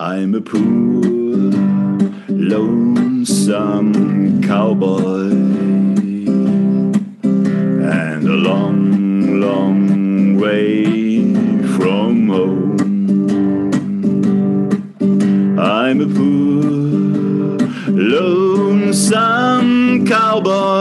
I'm a poor, lonesome cowboy. And a long, long way from home. I'm a poor, lonesome cowboy.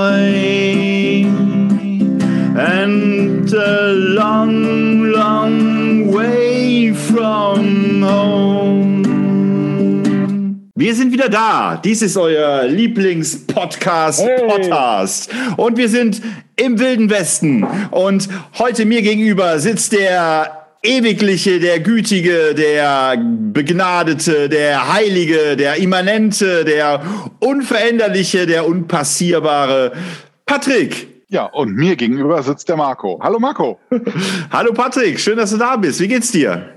Wir sind wieder da. Dies ist euer Lieblingspodcast, Hey. Podcast. Und wir sind im Wilden Westen. Und heute mir gegenüber sitzt der ewigliche, der gütige, der begnadete, der heilige, der immanente, der unveränderliche, der unpassierbare Patrick. Ja, und mir gegenüber sitzt der Marco. Hallo Marco. Hallo Patrick, schön, dass du da bist. Wie geht's dir?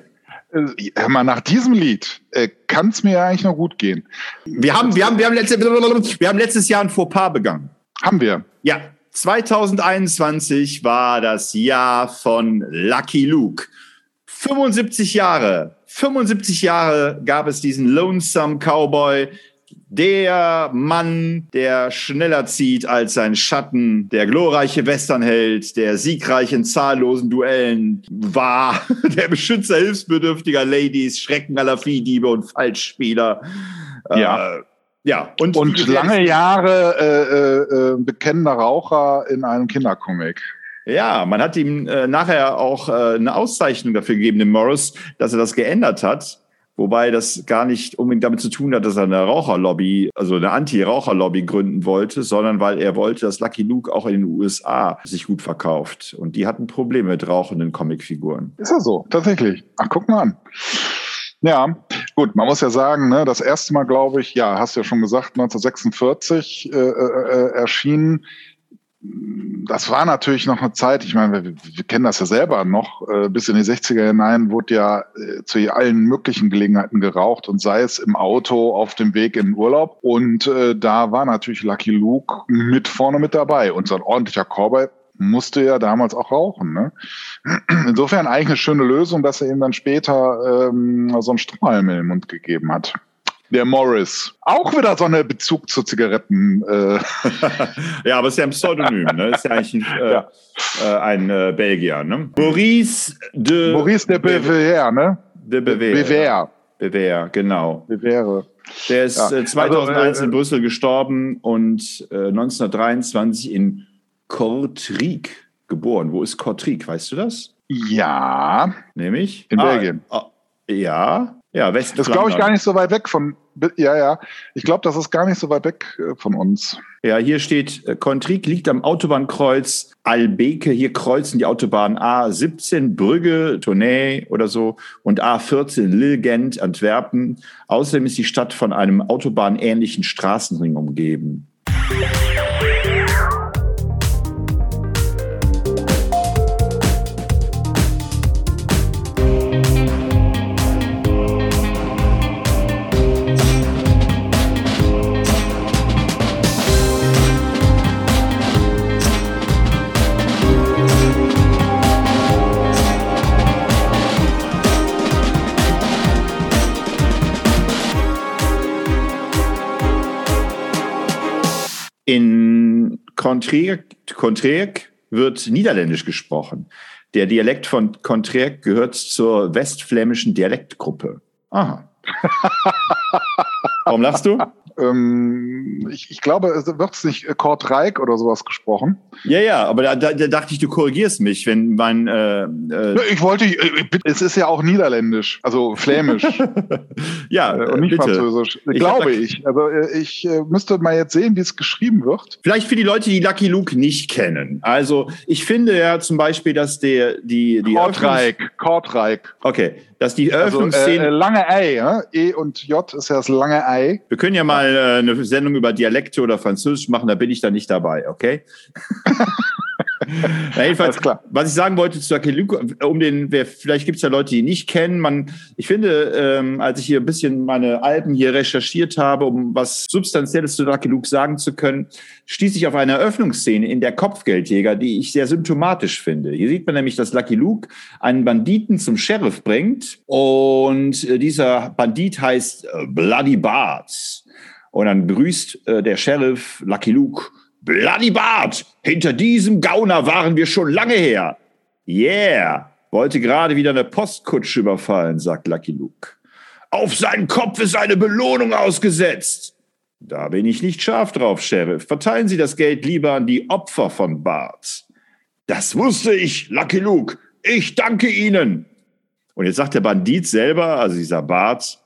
Äh, Hör mal, nach diesem Lied äh, kann es mir ja eigentlich noch gut gehen. Wir haben, wir haben, wir haben, letzte, wir haben letztes Jahr ein Fauxpas begangen. Haben wir. Ja, 2021 war das Jahr von Lucky Luke. 75 Jahre, 75 Jahre gab es diesen Lonesome Cowboy, der Mann, der schneller zieht als sein Schatten, der glorreiche Westernheld, der siegreich in zahllosen Duellen war, der Beschützer hilfsbedürftiger Ladies, Schrecken aller Viehdiebe und Falschspieler. Ja. Äh, ja, und, Und lange Jahre äh, äh, äh, bekennender Raucher in einem Kindercomic. Ja, man hat ihm äh, nachher auch äh, eine Auszeichnung dafür gegeben, dem Morris, dass er das geändert hat. Wobei das gar nicht unbedingt damit zu tun hat, dass er eine Raucherlobby, also eine Anti-Raucherlobby gründen wollte, sondern weil er wollte, dass Lucky Luke auch in den USA sich gut verkauft. Und die hatten Probleme mit rauchenden Comicfiguren. Ist ja so, tatsächlich. Ach, guck mal an. Ja, gut, man muss ja sagen, ne, das erste Mal, glaube ich, ja, hast du ja schon gesagt, 1946 äh, äh, erschienen. Das war natürlich noch eine Zeit, ich meine, wir, wir kennen das ja selber noch, äh, bis in die 60er hinein wurde ja äh, zu allen möglichen Gelegenheiten geraucht und sei es im Auto auf dem Weg in den Urlaub. Und äh, da war natürlich Lucky Luke mit vorne mit dabei. Und so ein ordentlicher Cowboy musste ja damals auch rauchen. Ne? Insofern eigentlich eine schöne Lösung, dass er ihm dann später ähm, so einen Strohhalm in den Mund gegeben hat. Der Morris. Auch wieder so eine Bezug zu Zigaretten. Äh, ja, aber es ist ja ein Pseudonym, ne? Ist ja eigentlich ein, äh, Ja. äh, ein äh, Belgier, ne? Maurice de Maurice de Bever, ne? de Bever. Bever. Bever, genau. Bever. Der ist Ja, äh, 2001 also, äh, in Brüssel gestorben und äh, 1923 in Kortrijk geboren. Wo ist Kortrijk? Weißt du das? Ja, Nämlich? In Ah, Belgien. ah, ja, ja, West. das glaube ich gar nicht so weit weg von. Ja, ja. Ich glaube, das ist gar nicht so weit weg äh, von uns. Ja, hier steht, äh, Kortrijk liegt am Autobahnkreuz Albeke. Hier kreuzen die Autobahnen A17 Brügge, Tournai oder so und A14 Lille, Gent, Antwerpen. Außerdem ist die Stadt von einem autobahnähnlichen Straßenring umgeben. In Kortrijk wird Niederländisch gesprochen. Der Dialekt von Kortrijk gehört zur westflämischen Dialektgruppe. Aha. Warum lachst du? Ähm, ich, ich glaube, es wird nicht äh, Kortrijk oder sowas gesprochen. Ja, ja, aber da, da, da dachte ich, du korrigierst mich, wenn mein äh, äh, Ich wollte, ich, bitte, es ist ja auch Niederländisch, also Flämisch ja äh, äh, und nicht bitte. Französisch, Ich glaube ich. Also äh, ich äh, müsste mal jetzt sehen, wie es geschrieben wird. Vielleicht für die Leute, die Lucky Luke nicht kennen. Also ich finde ja zum Beispiel, dass der die die Kortrijk. Eröffnungs- Okay, dass die Also, äh, Eröffnungsszene. äh, lange Ei, ja? E und J ist ja das lange Ei. wir können ja mal äh, eine Sendung über Dialekte oder Französisch machen. Da bin ich dann nicht dabei. Okay. Na, jedenfalls, klar. was ich sagen wollte zu Lucky Luke, um den, wer, vielleicht gibt es ja Leute, die ihn nicht kennen. Man, ich finde, ähm, als ich hier ein bisschen meine Alben hier recherchiert habe, um was Substanzielles zu Lucky Luke sagen zu können, stieß ich auf eine Eröffnungsszene in der Kopfgeldjäger, die ich sehr symptomatisch finde. Hier sieht man nämlich, dass Lucky Luke einen Banditen zum Sheriff bringt und äh, dieser Bandit heißt äh, Bloody Bart. Und dann begrüßt äh, der Sheriff Lucky Luke Bloody Bart, hinter diesem Gauner waren wir schon lange her. Yeah, wollte gerade wieder eine Postkutsche überfallen, sagt Lucky Luke. Auf seinen Kopf ist eine Belohnung ausgesetzt. Da bin ich nicht scharf drauf, Sheriff. Verteilen Sie das Geld lieber an die Opfer von Bart. Das wusste ich, Lucky Luke. Ich danke Ihnen. Und jetzt sagt der Bandit selber, also dieser Bart,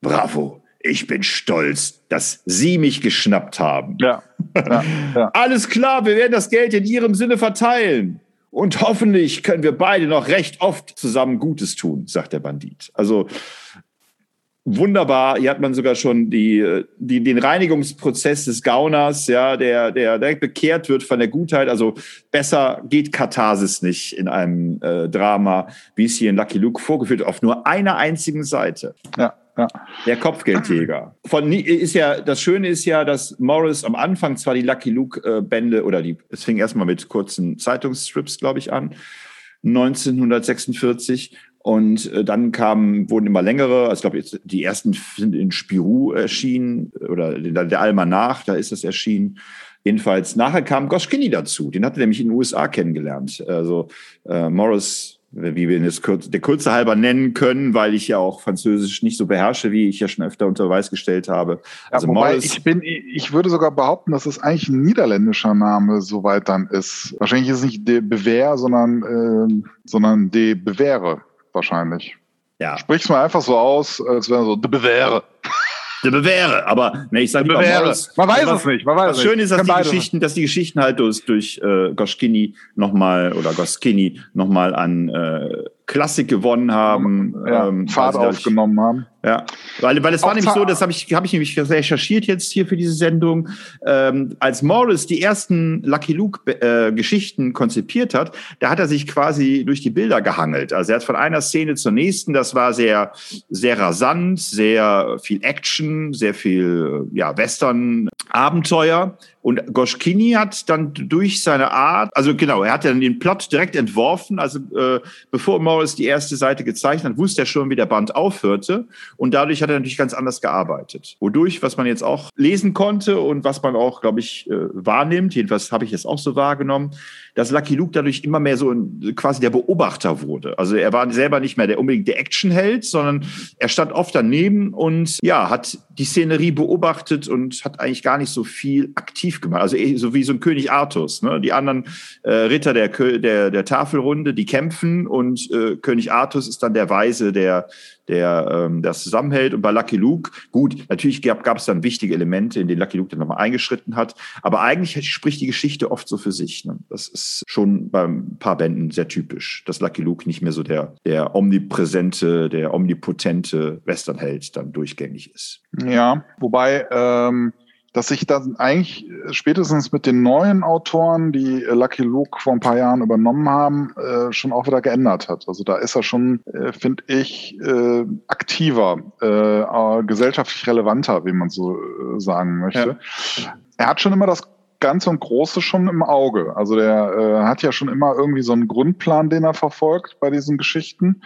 bravo, ich bin stolz, dass Sie mich geschnappt haben. Ja, ja, ja. Alles klar, wir werden das Geld in Ihrem Sinne verteilen. Und hoffentlich können wir beide noch recht oft zusammen Gutes tun, sagt der Bandit. Also wunderbar. Hier hat man sogar schon die, die, den Reinigungsprozess des Gauners, ja, der, der direkt bekehrt wird von der Gutheit. Also besser geht Katharsis nicht in einem äh, Drama, wie es hier in Lucky Luke vorgeführt auf nur einer einzigen Seite. Ja. Der Kopfgeldjäger. Von, ist ja, das Schöne ist ja, dass Morris am Anfang zwar die Lucky Luke-Bände äh, oder die, es fing erstmal mit kurzen Zeitungsstrips, glaube ich, an, 1946. Und äh, dann kamen, wurden immer längere, also ich glaube, die ersten sind in Spirou erschienen, oder der, Almanach, da ist das erschienen. Jedenfalls, nachher kam Goschkini dazu. Den hatte er nämlich in den USA kennengelernt. Also äh, Morris wie wir ihn jetzt kurz, der Kurze halber nennen können, weil ich ja auch Französisch nicht so beherrsche, wie ich ja schon öfter unter Beweis gestellt habe. Also ja, wobei ich bin, ich würde sogar behaupten, dass es eigentlich ein niederländischer Name soweit dann ist. Wahrscheinlich ist es nicht de Bewehr, sondern, äh, sondern de Bewähre wahrscheinlich. Ja. Sprich's mal einfach so aus, als wäre so de Bewähre de Bewähre. Aber ne, ich sage Man weiß es nicht. Man weiß das Schöne ist, dass die, Geschichten, dass die Geschichten halt durch, durch äh, Goschkini nochmal oder Goskini nochmal an äh, Klassik gewonnen haben. Ja, ähm, Fahrt also aufgenommen haben. Ja, weil, weil es war nämlich so, das habe ich, hab ich nämlich recherchiert jetzt hier für diese Sendung, ähm, als Morris die ersten Lucky Luke-Geschichten äh, konzipiert hat, da hat er sich quasi durch die Bilder gehangelt. Also er hat von einer Szene zur nächsten, das war sehr, sehr rasant, sehr viel Action, sehr viel ja, Western-Abenteuer. Und Goschkini hat dann durch seine Art, also genau, er hat dann den Plot direkt entworfen. Also äh, bevor Morris die erste Seite gezeichnet hat, wusste er schon, wie der Band aufhörte. Und dadurch hat er natürlich ganz anders gearbeitet. Wodurch, was man jetzt auch lesen konnte und was man auch, glaube ich, äh, wahrnimmt, jedenfalls habe ich es auch so wahrgenommen, dass Lucky Luke dadurch immer mehr so ein, quasi der Beobachter wurde. Also er war selber nicht mehr der unbedingt der Actionheld, sondern er stand oft daneben und ja, hat die Szenerie beobachtet und hat eigentlich gar nicht so viel aktiv gemacht. Also so wie so ein König Artus. Ne? Die anderen äh, Ritter der, der, der Tafelrunde, die kämpfen und äh, König Artus ist dann der Weise, der der ähm, das zusammenhält. Und bei Lucky Luke, gut, natürlich gab, gab es dann wichtige Elemente, in denen Lucky Luke dann nochmal eingeschritten hat. Aber eigentlich spricht die Geschichte oft so für sich. Ne? Das ist schon bei ein paar Bänden sehr typisch, dass Lucky Luke nicht mehr so der, der omnipräsente, der omnipotente Westernheld dann durchgängig ist. Ja, wobei ähm, dass sich dann eigentlich spätestens mit den neuen Autoren, die Lucky Luke vor ein paar Jahren übernommen haben, äh, schon auch wieder geändert hat. Also da ist er schon, äh, finde ich, äh, aktiver, äh, gesellschaftlich relevanter, wie man so äh, sagen möchte. Ja. Er hat schon immer das Ganze und Große schon im Auge. Also der äh, hat ja schon immer irgendwie so einen Grundplan, den er verfolgt bei diesen Geschichten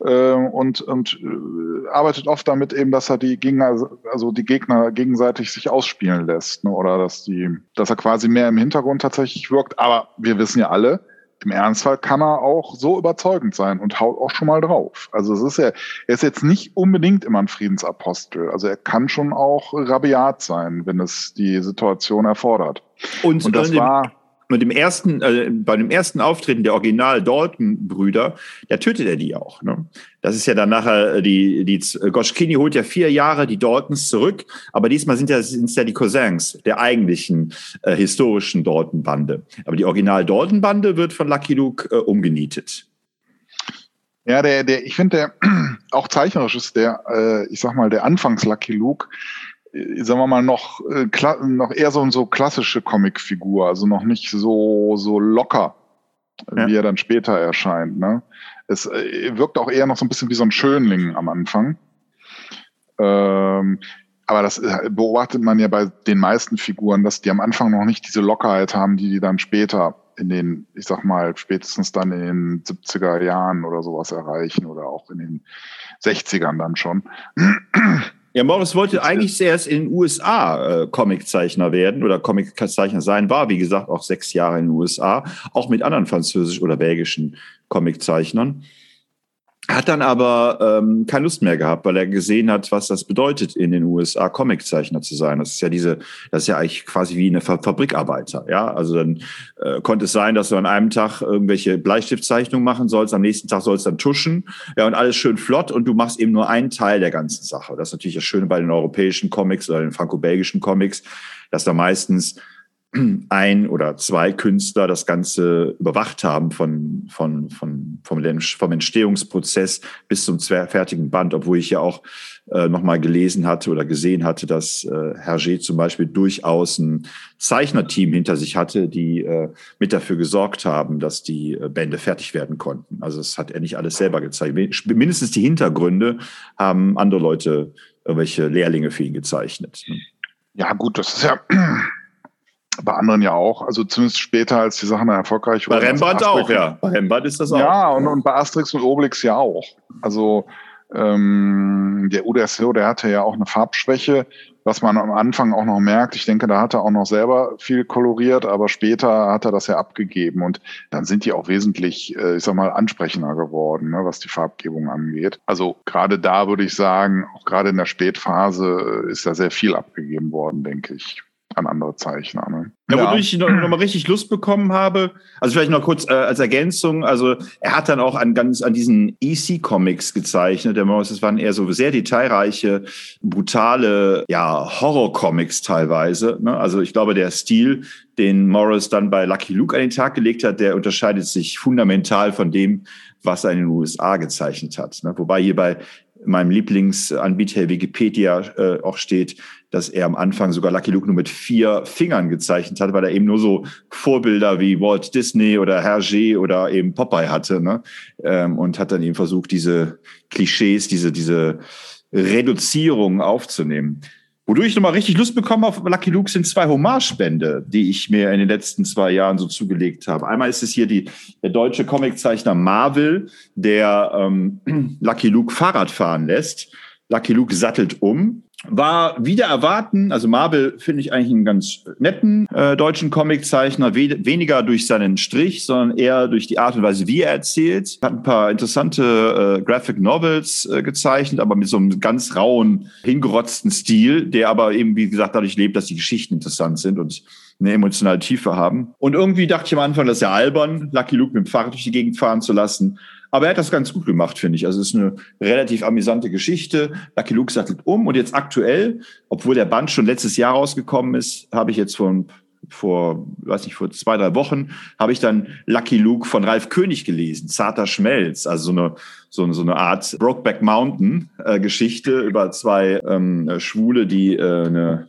äh, und, und äh, arbeitet oft damit eben, dass er die Gegner, also die Gegner gegenseitig sich ausspielen lässt ne? oder dass die, dass er quasi mehr im Hintergrund tatsächlich wirkt. Aber wir wissen ja alle, im Ernstfall kann er auch so überzeugend sein und haut auch schon mal drauf. Also es ist ja, er ist jetzt nicht unbedingt immer ein Friedensapostel. Also er kann schon auch rabiat sein, wenn es die Situation erfordert. Und, und das war mit dem ersten, äh, bei dem ersten Auftreten der Original Dalton-Brüder, da tötet er die auch. Ne? Das ist ja dann nachher, äh, die, die Goschkini holt ja vier Jahre die Daltons zurück, aber diesmal sind ja, sind ja die Cousins der eigentlichen äh, historischen Dalton-Bande. Aber die Original Dalton-Bande wird von Lucky Luke äh, umgenietet. Ja, der, der, ich finde, der auch zeichnerisch ist der, äh, ich sag mal, der Anfangs Lucky Luke sagen wir mal, noch, äh, noch eher so, so klassische Comicfigur, also noch nicht so, so locker ja. wie er dann später erscheint. Ne? Es äh, wirkt auch eher noch so ein bisschen wie so ein Schönling am Anfang. Ähm, aber das äh, beobachtet man ja bei den meisten Figuren, dass die am Anfang noch nicht diese Lockerheit haben, die die dann später in den, ich sag mal, spätestens dann in den 70er Jahren oder sowas erreichen oder auch in den 60ern dann schon. Ja, Morris wollte eigentlich zuerst in den USA äh, Comiczeichner werden oder Comiczeichner sein, war wie gesagt auch sechs Jahre in den USA, auch mit anderen französisch- oder belgischen Comiczeichnern. Hat dann aber ähm, keine Lust mehr gehabt, weil er gesehen hat, was das bedeutet, in den USA Comiczeichner zu sein. Das ist ja diese, das ist ja eigentlich quasi wie eine Fabrikarbeiter. Ja, also dann äh, konnte es sein, dass du an einem Tag irgendwelche Bleistiftzeichnungen machen sollst, am nächsten Tag sollst du dann tuschen. Ja, und alles schön flott und du machst eben nur einen Teil der ganzen Sache. Das ist natürlich das Schöne bei den europäischen Comics oder den franco-belgischen Comics, dass da meistens ein oder zwei Künstler das Ganze überwacht haben von, von, von, vom, vom Entstehungsprozess bis zum fertigen Band, obwohl ich ja auch äh, nochmal gelesen hatte oder gesehen hatte, dass äh, Hergé zum Beispiel durchaus ein Zeichnerteam hinter sich hatte, die äh, mit dafür gesorgt haben, dass die äh, Bände fertig werden konnten. Also das hat er nicht alles selber gezeigt. Mindestens die Hintergründe haben andere Leute, irgendwelche Lehrlinge für ihn gezeichnet. Ja gut, das ist ja bei anderen ja auch, also zumindest später, als die Sachen erfolgreich wurden. Bei Rembrandt also auch, ja. Bei Rembrandt ist das auch. Ja, und, und bei Asterix und Obelix ja auch. Also ähm, der Uderso, der hatte ja auch eine Farbschwäche, was man am Anfang auch noch merkt. Ich denke, da hat er auch noch selber viel koloriert, aber später hat er das ja abgegeben und dann sind die auch wesentlich, äh, ich sag mal, ansprechender geworden, ne, was die Farbgebung angeht. Also gerade da würde ich sagen, auch gerade in der Spätphase ist da sehr viel abgegeben worden, denke ich an andere Zeichner. Ne? Ja, wodurch ich noch, noch, mal richtig Lust bekommen habe, also vielleicht noch kurz äh, als Ergänzung, also er hat dann auch an ganz an diesen EC-Comics gezeichnet. Der Morris, das waren eher so sehr detailreiche, brutale, ja, Horror-Comics teilweise. Ne? Also ich glaube, der Stil, den Morris dann bei Lucky Luke an den Tag gelegt hat, der unterscheidet sich fundamental von dem, was er in den USA gezeichnet hat. Ne? Wobei hier bei meinem Lieblingsanbieter Wikipedia äh, auch steht, dass er am Anfang sogar Lucky Luke nur mit vier Fingern gezeichnet hat, weil er eben nur so Vorbilder wie Walt Disney oder Hergé oder eben Popeye hatte, ne? Ähm, und hat dann eben versucht, diese Klischees, diese, diese Reduzierung aufzunehmen. Wodurch ich nochmal richtig Lust bekommen auf Lucky Luke sind zwei Hommagebände, die ich mir in den letzten zwei Jahren so zugelegt habe. Einmal ist es hier die, der deutsche Comiczeichner Marvel, der ähm, Lucky Luke Fahrrad fahren lässt. Lucky Luke sattelt um war wieder erwarten, also Marvel finde ich eigentlich einen ganz netten äh, deutschen Comiczeichner, we weniger durch seinen Strich, sondern eher durch die Art und Weise, wie er erzählt. Hat ein paar interessante äh, Graphic Novels äh, gezeichnet, aber mit so einem ganz rauen, hingerotzten Stil, der aber eben, wie gesagt, dadurch lebt, dass die Geschichten interessant sind und eine emotionale Tiefe haben. Und irgendwie dachte ich am Anfang, das ist ja albern, Lucky Luke mit dem Fahrrad durch die Gegend fahren zu lassen. Aber er hat das ganz gut gemacht, finde ich. Also es ist eine relativ amüsante Geschichte. Lucky Luke sattelt um und jetzt aktuell, obwohl der Band schon letztes Jahr rausgekommen ist, habe ich jetzt vor, vor, weiß nicht, vor zwei, drei Wochen, habe ich dann Lucky Luke von Ralf König gelesen, Zarter Schmelz, also so eine, so, so eine Art Brokeback Mountain äh, Geschichte über zwei ähm, Schwule, die äh, eine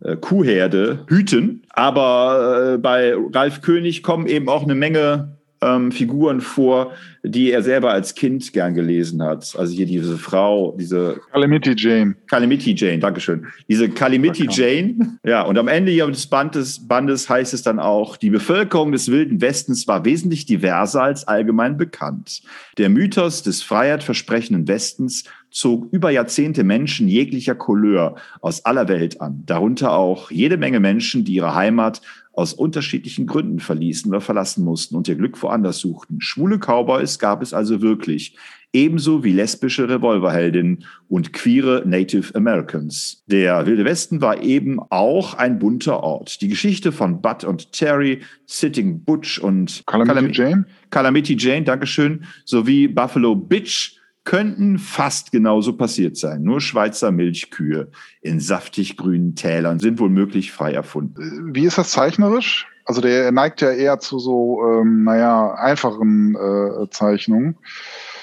äh, Kuhherde hüten. Aber äh, bei Ralf König kommen eben auch eine Menge ähm, Figuren vor, die er selber als Kind gern gelesen hat. Also hier diese Frau, diese Calamity Jane. Calamity Jane, Dankeschön. Diese Calamity Jane. Ja, und am Ende des Bandes, Bandes heißt es dann auch, die Bevölkerung des Wilden Westens war wesentlich diverser als allgemein bekannt. Der Mythos des freiheitversprechenden Westens zog über Jahrzehnte Menschen jeglicher Couleur aus aller Welt an, darunter auch jede Menge Menschen, die ihre Heimat aus unterschiedlichen Gründen verließen oder verlassen mussten und ihr Glück woanders suchten. Schwule Cowboys gab es also wirklich, ebenso wie lesbische Revolverheldinnen und queere Native Americans. Der Wilde Westen war eben auch ein bunter Ort. Die Geschichte von Bud und Terry, Sitting Butch und Calamity Calam Jane, Calamity Jane, Dankeschön, sowie Buffalo Bitch könnten fast genauso passiert sein. Nur Schweizer Milchkühe in saftig grünen Tälern sind wohl möglich frei erfunden. Wie ist das zeichnerisch? Also der neigt ja eher zu so, ähm, naja, einfachen äh, Zeichnungen.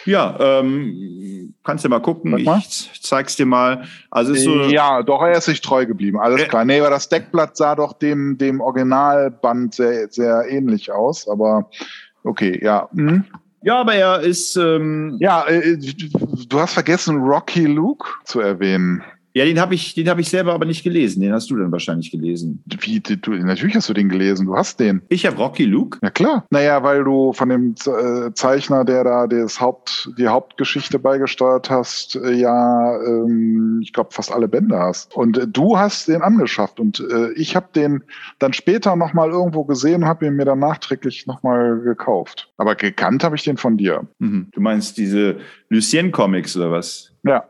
Ja, ähm, kannst du mal gucken. Mal. Ich zeig's dir mal. Also ist so ja, doch, er ist sich treu geblieben. Alles äh, klar. Nee, aber das Deckblatt sah doch dem, dem Originalband sehr, sehr ähnlich aus, aber Okay, ja. Hm. Ja, aber er ist. Ähm, ja, äh, du hast vergessen, Rocky Luke zu erwähnen. Ja, den habe ich, den habe ich selber aber nicht gelesen. Den hast du dann wahrscheinlich gelesen. Wie, du, natürlich hast du den gelesen. Du hast den. Ich habe Rocky Luke. Ja klar. Naja, weil du von dem äh, Zeichner, der da das Haupt, die Hauptgeschichte beigesteuert hast, äh, ja, ähm, ich glaube fast alle Bände hast. Und äh, du hast den angeschafft und äh, ich habe den dann später noch mal irgendwo gesehen und habe ihn mir dann nachträglich noch mal gekauft. Aber gekannt habe ich den von dir. Mhm. Du meinst diese Lucien Comics oder was? Ja.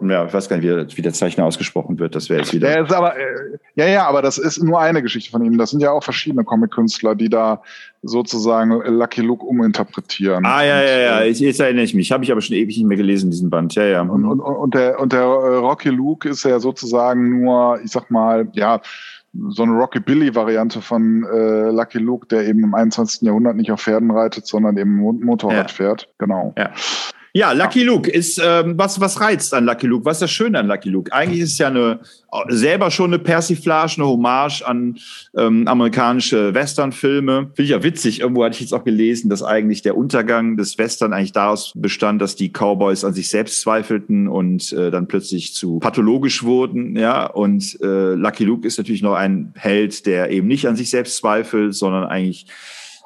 Ja, ich weiß gar nicht, wie, der Zeichner ausgesprochen wird. Das wäre jetzt wieder. Der ist aber, äh, ja, ja, aber das ist nur eine Geschichte von ihm. Das sind ja auch verschiedene Comic-Künstler, die da sozusagen Lucky Luke uminterpretieren. Ah, ja, ja, ja. Äh, jetzt erinnere ich mich. Habe ich aber schon ewig nicht mehr gelesen, diesen Band. Ja, ja. Und, und, und, der, und der äh, Rocky Luke ist ja sozusagen nur, ich sag mal, ja, so eine Rockabilly-Variante von äh, Lucky Luke, der eben im 21. Jahrhundert nicht auf Pferden reitet, sondern eben Motorrad ja. fährt. Genau. Ja. Ja, Lucky Luke ist, ähm, was, was reizt an Lucky Luke? Was ist das Schöne an Lucky Luke? Eigentlich ist es ja eine, selber schon eine Persiflage, eine Hommage an ähm, amerikanische Westernfilme. Finde ich ja witzig. Irgendwo hatte ich jetzt auch gelesen, dass eigentlich der Untergang des Western eigentlich daraus bestand, dass die Cowboys an sich selbst zweifelten und äh, dann plötzlich zu pathologisch wurden. Ja, und äh, Lucky Luke ist natürlich noch ein Held, der eben nicht an sich selbst zweifelt, sondern eigentlich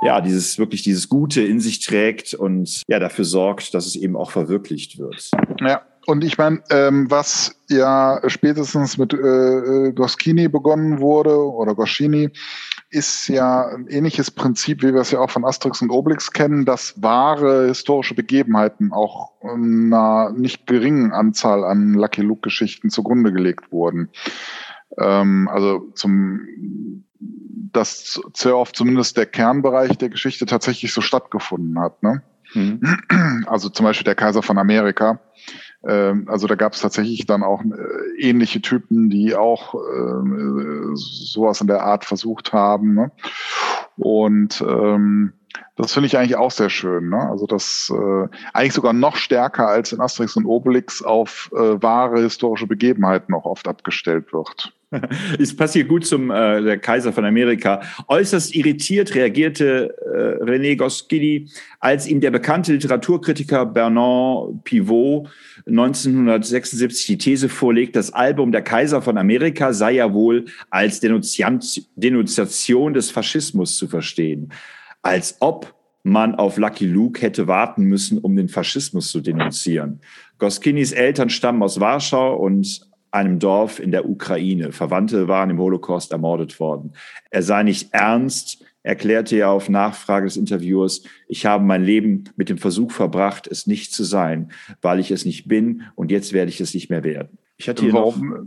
ja, dieses wirklich dieses Gute in sich trägt und ja dafür sorgt, dass es eben auch verwirklicht wird. Ja. Und ich meine, ähm, was ja spätestens mit äh, äh, Goschini begonnen wurde oder Goschini, ist ja ein ähnliches Prinzip, wie wir es ja auch von Asterix und Obelix kennen, dass wahre historische Begebenheiten auch einer nicht geringen Anzahl an Lucky Luke-Geschichten zugrunde gelegt wurden. Ähm, also zum dass sehr oft zumindest der Kernbereich der Geschichte tatsächlich so stattgefunden hat. Ne? Mhm. Also zum Beispiel der Kaiser von Amerika. Ähm, also da gab es tatsächlich dann auch äh, ähnliche Typen, die auch äh, sowas in der Art versucht haben. Ne? Und ähm, das finde ich eigentlich auch sehr schön. Ne? Also das äh, eigentlich sogar noch stärker als in Asterix und Obelix auf äh, wahre historische Begebenheiten auch oft abgestellt wird. Es passt hier gut zum äh, der Kaiser von Amerika. Äußerst irritiert reagierte äh, René Goscinny, als ihm der bekannte Literaturkritiker Bernard Pivot 1976 die These vorlegt, das Album Der Kaiser von Amerika sei ja wohl als Denunziation des Faschismus zu verstehen. Als ob man auf Lucky Luke hätte warten müssen, um den Faschismus zu denunzieren. Goskinis Eltern stammen aus Warschau und einem Dorf in der Ukraine. Verwandte waren im Holocaust ermordet worden. Er sei nicht ernst, erklärte er auf Nachfrage des Interviewers, ich habe mein Leben mit dem Versuch verbracht, es nicht zu sein, weil ich es nicht bin und jetzt werde ich es nicht mehr werden. Ich hatte hier warum, noch,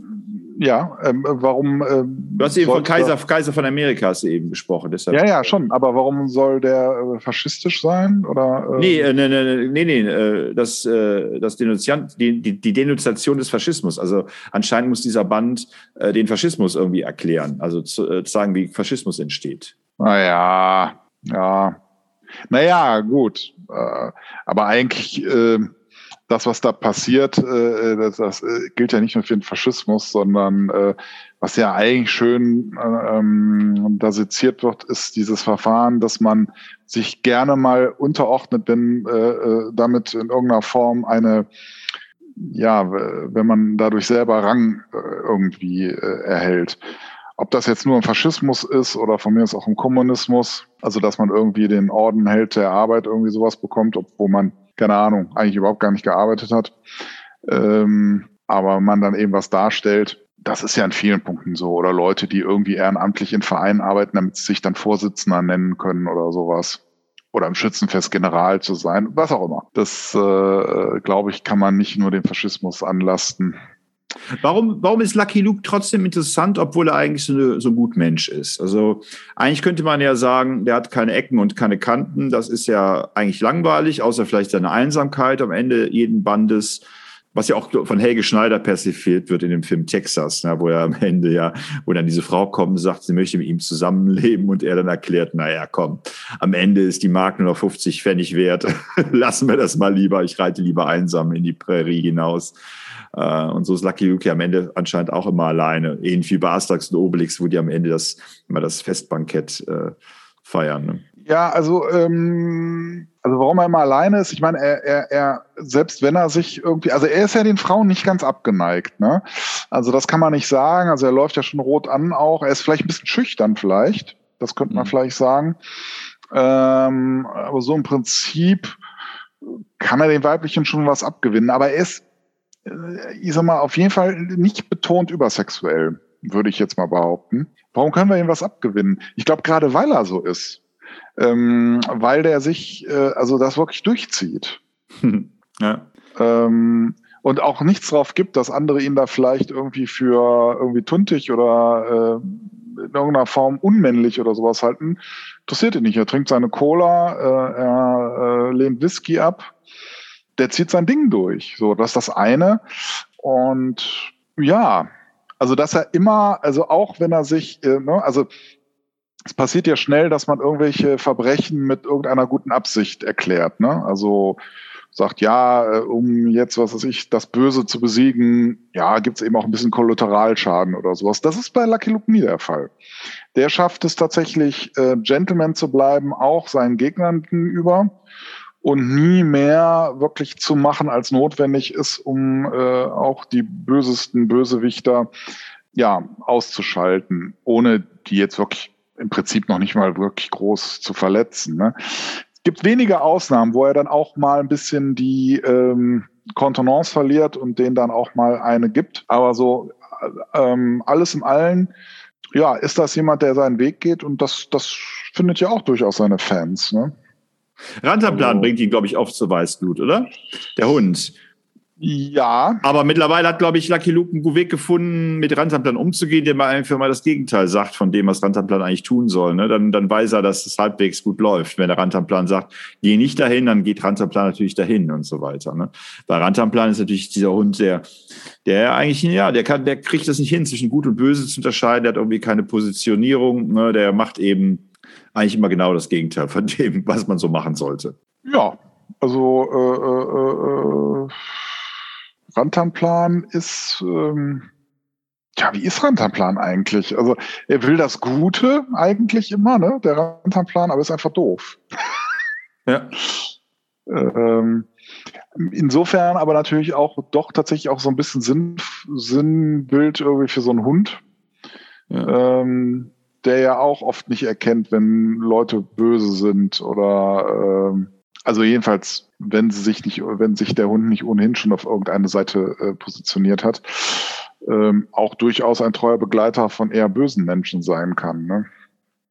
ja, ähm, warum? Ähm, du hast eben von Kaiser, Kaiser von Amerika hast du eben gesprochen. Deshalb. Ja, ja, schon. Aber warum soll der äh, faschistisch sein? Oder, äh? Nee, äh, nee, nee, nee, nee, äh, das, äh, das Denunziant, die, die, die Denunziation des Faschismus. Also anscheinend muss dieser Band äh, den Faschismus irgendwie erklären, also zu, äh, sagen, wie Faschismus entsteht. Naja, ja. Naja, gut. Äh, aber eigentlich. Äh, das, was da passiert, äh, das, gilt ja nicht nur für den Faschismus, sondern was ja eigentlich schön äh, ähm, da seziert wird, ist dieses Verfahren, dass man sich gerne mal unterordnet, wenn damit in irgendeiner Form eine ja, wenn man dadurch selber Rang irgendwie erhält. Ob das jetzt nur im Faschismus ist oder von mir ist auch im Kommunismus, also dass man irgendwie den Orden hält der Arbeit irgendwie sowas bekommt, obwohl man keine Ahnung, eigentlich überhaupt gar nicht gearbeitet hat. Ähm, aber man dann eben was darstellt. Das ist ja in vielen Punkten so. Oder Leute, die irgendwie ehrenamtlich in Vereinen arbeiten, damit sie sich dann Vorsitzender nennen können oder sowas. Oder im Schützenfest General zu sein, was auch immer. Das, äh, glaube ich, kann man nicht nur dem Faschismus anlasten. Warum, warum ist Lucky Luke trotzdem interessant, obwohl er eigentlich so, eine, so gut Mensch ist? Also eigentlich könnte man ja sagen, der hat keine Ecken und keine Kanten. Das ist ja eigentlich langweilig, außer vielleicht seine Einsamkeit am Ende jeden Bandes was ja auch von Helge Schneider persifliert wird in dem Film Texas, ne, wo er am Ende ja, wo dann diese Frau kommt und sagt, sie möchte mit ihm zusammenleben und er dann erklärt, naja, komm, am Ende ist die Mark nur noch 50 Pfennig wert, lassen wir das mal lieber, ich reite lieber einsam in die Prärie hinaus. Äh, und so ist Lucky Luke am Ende anscheinend auch immer alleine. Ähnlich wie bei Asterix und Obelix, wo die am Ende das, immer das Festbankett äh, feiern. Ne? Ja, also, ähm, also warum er immer alleine ist, ich meine, er, er, er, selbst wenn er sich irgendwie, also er ist ja den Frauen nicht ganz abgeneigt, ne? Also das kann man nicht sagen. Also er läuft ja schon rot an auch. Er ist vielleicht ein bisschen schüchtern vielleicht. Das könnte man mhm. vielleicht sagen. Ähm, aber so im Prinzip kann er den Weiblichen schon was abgewinnen. Aber er ist, ich sag mal, auf jeden Fall nicht betont übersexuell, würde ich jetzt mal behaupten. Warum können wir ihm was abgewinnen? Ich glaube, gerade weil er so ist ähm, weil der sich, äh, also das wirklich durchzieht. ja. Ähm, und auch nichts drauf gibt, dass andere ihn da vielleicht irgendwie für irgendwie tuntig oder äh, in irgendeiner Form unmännlich oder sowas halten. Interessiert ihn nicht. Er trinkt seine Cola, äh, er äh, lehnt Whisky ab. Der zieht sein Ding durch. So, das ist das eine. Und ja, also dass er immer, also auch wenn er sich, äh, ne, also es passiert ja schnell, dass man irgendwelche Verbrechen mit irgendeiner guten Absicht erklärt. Ne? Also sagt, ja, äh, um jetzt, was weiß ich, das Böse zu besiegen, ja, gibt es eben auch ein bisschen Kollateralschaden oder sowas. Das ist bei Lucky Luke nie der Fall. Der schafft es tatsächlich, äh, Gentleman zu bleiben, auch seinen Gegnern gegenüber und nie mehr wirklich zu machen, als notwendig ist, um äh, auch die bösesten Bösewichter ja auszuschalten, ohne die jetzt wirklich im Prinzip noch nicht mal wirklich groß zu verletzen. Ne? Es gibt wenige Ausnahmen, wo er dann auch mal ein bisschen die ähm, Kontenance verliert und denen dann auch mal eine gibt. Aber so ähm, alles im Allen, ja, ist das jemand, der seinen Weg geht und das, das findet ja auch durchaus seine Fans. Ne? Rantanplan also, bringt ihn, glaube ich, oft zur Weißglut, oder? Der Hund. Ja. Aber mittlerweile hat, glaube ich, Lucky Luke einen Weg gefunden, mit Rantanplan umzugehen, der mal einfach mal das Gegenteil sagt von dem, was Rantanplan eigentlich tun soll. Ne? Dann, dann weiß er, dass es halbwegs gut läuft. Wenn der Rantanplan sagt, geh nicht dahin, dann geht Rantanplan natürlich dahin und so weiter. Ne? Bei Rantanplan ist natürlich dieser Hund, der, der eigentlich, ja, der kann, der kriegt das nicht hin, zwischen Gut und Böse zu unterscheiden. Der hat irgendwie keine Positionierung. Ne? Der macht eben eigentlich immer genau das Gegenteil von dem, was man so machen sollte. Ja, also äh, äh, äh Rantanplan ist, ähm, ja, wie ist Rantanplan eigentlich? Also er will das Gute eigentlich immer, ne? Der Rantanplan, aber ist einfach doof. Ja. ähm, insofern aber natürlich auch doch tatsächlich auch so ein bisschen Sinn, Sinnbild irgendwie für so einen Hund. Ja. Ähm, der ja auch oft nicht erkennt, wenn Leute böse sind oder ähm, also jedenfalls, wenn sie sich nicht, wenn sich der Hund nicht ohnehin schon auf irgendeine Seite äh, positioniert hat, ähm, auch durchaus ein treuer Begleiter von eher bösen Menschen sein kann. Ne?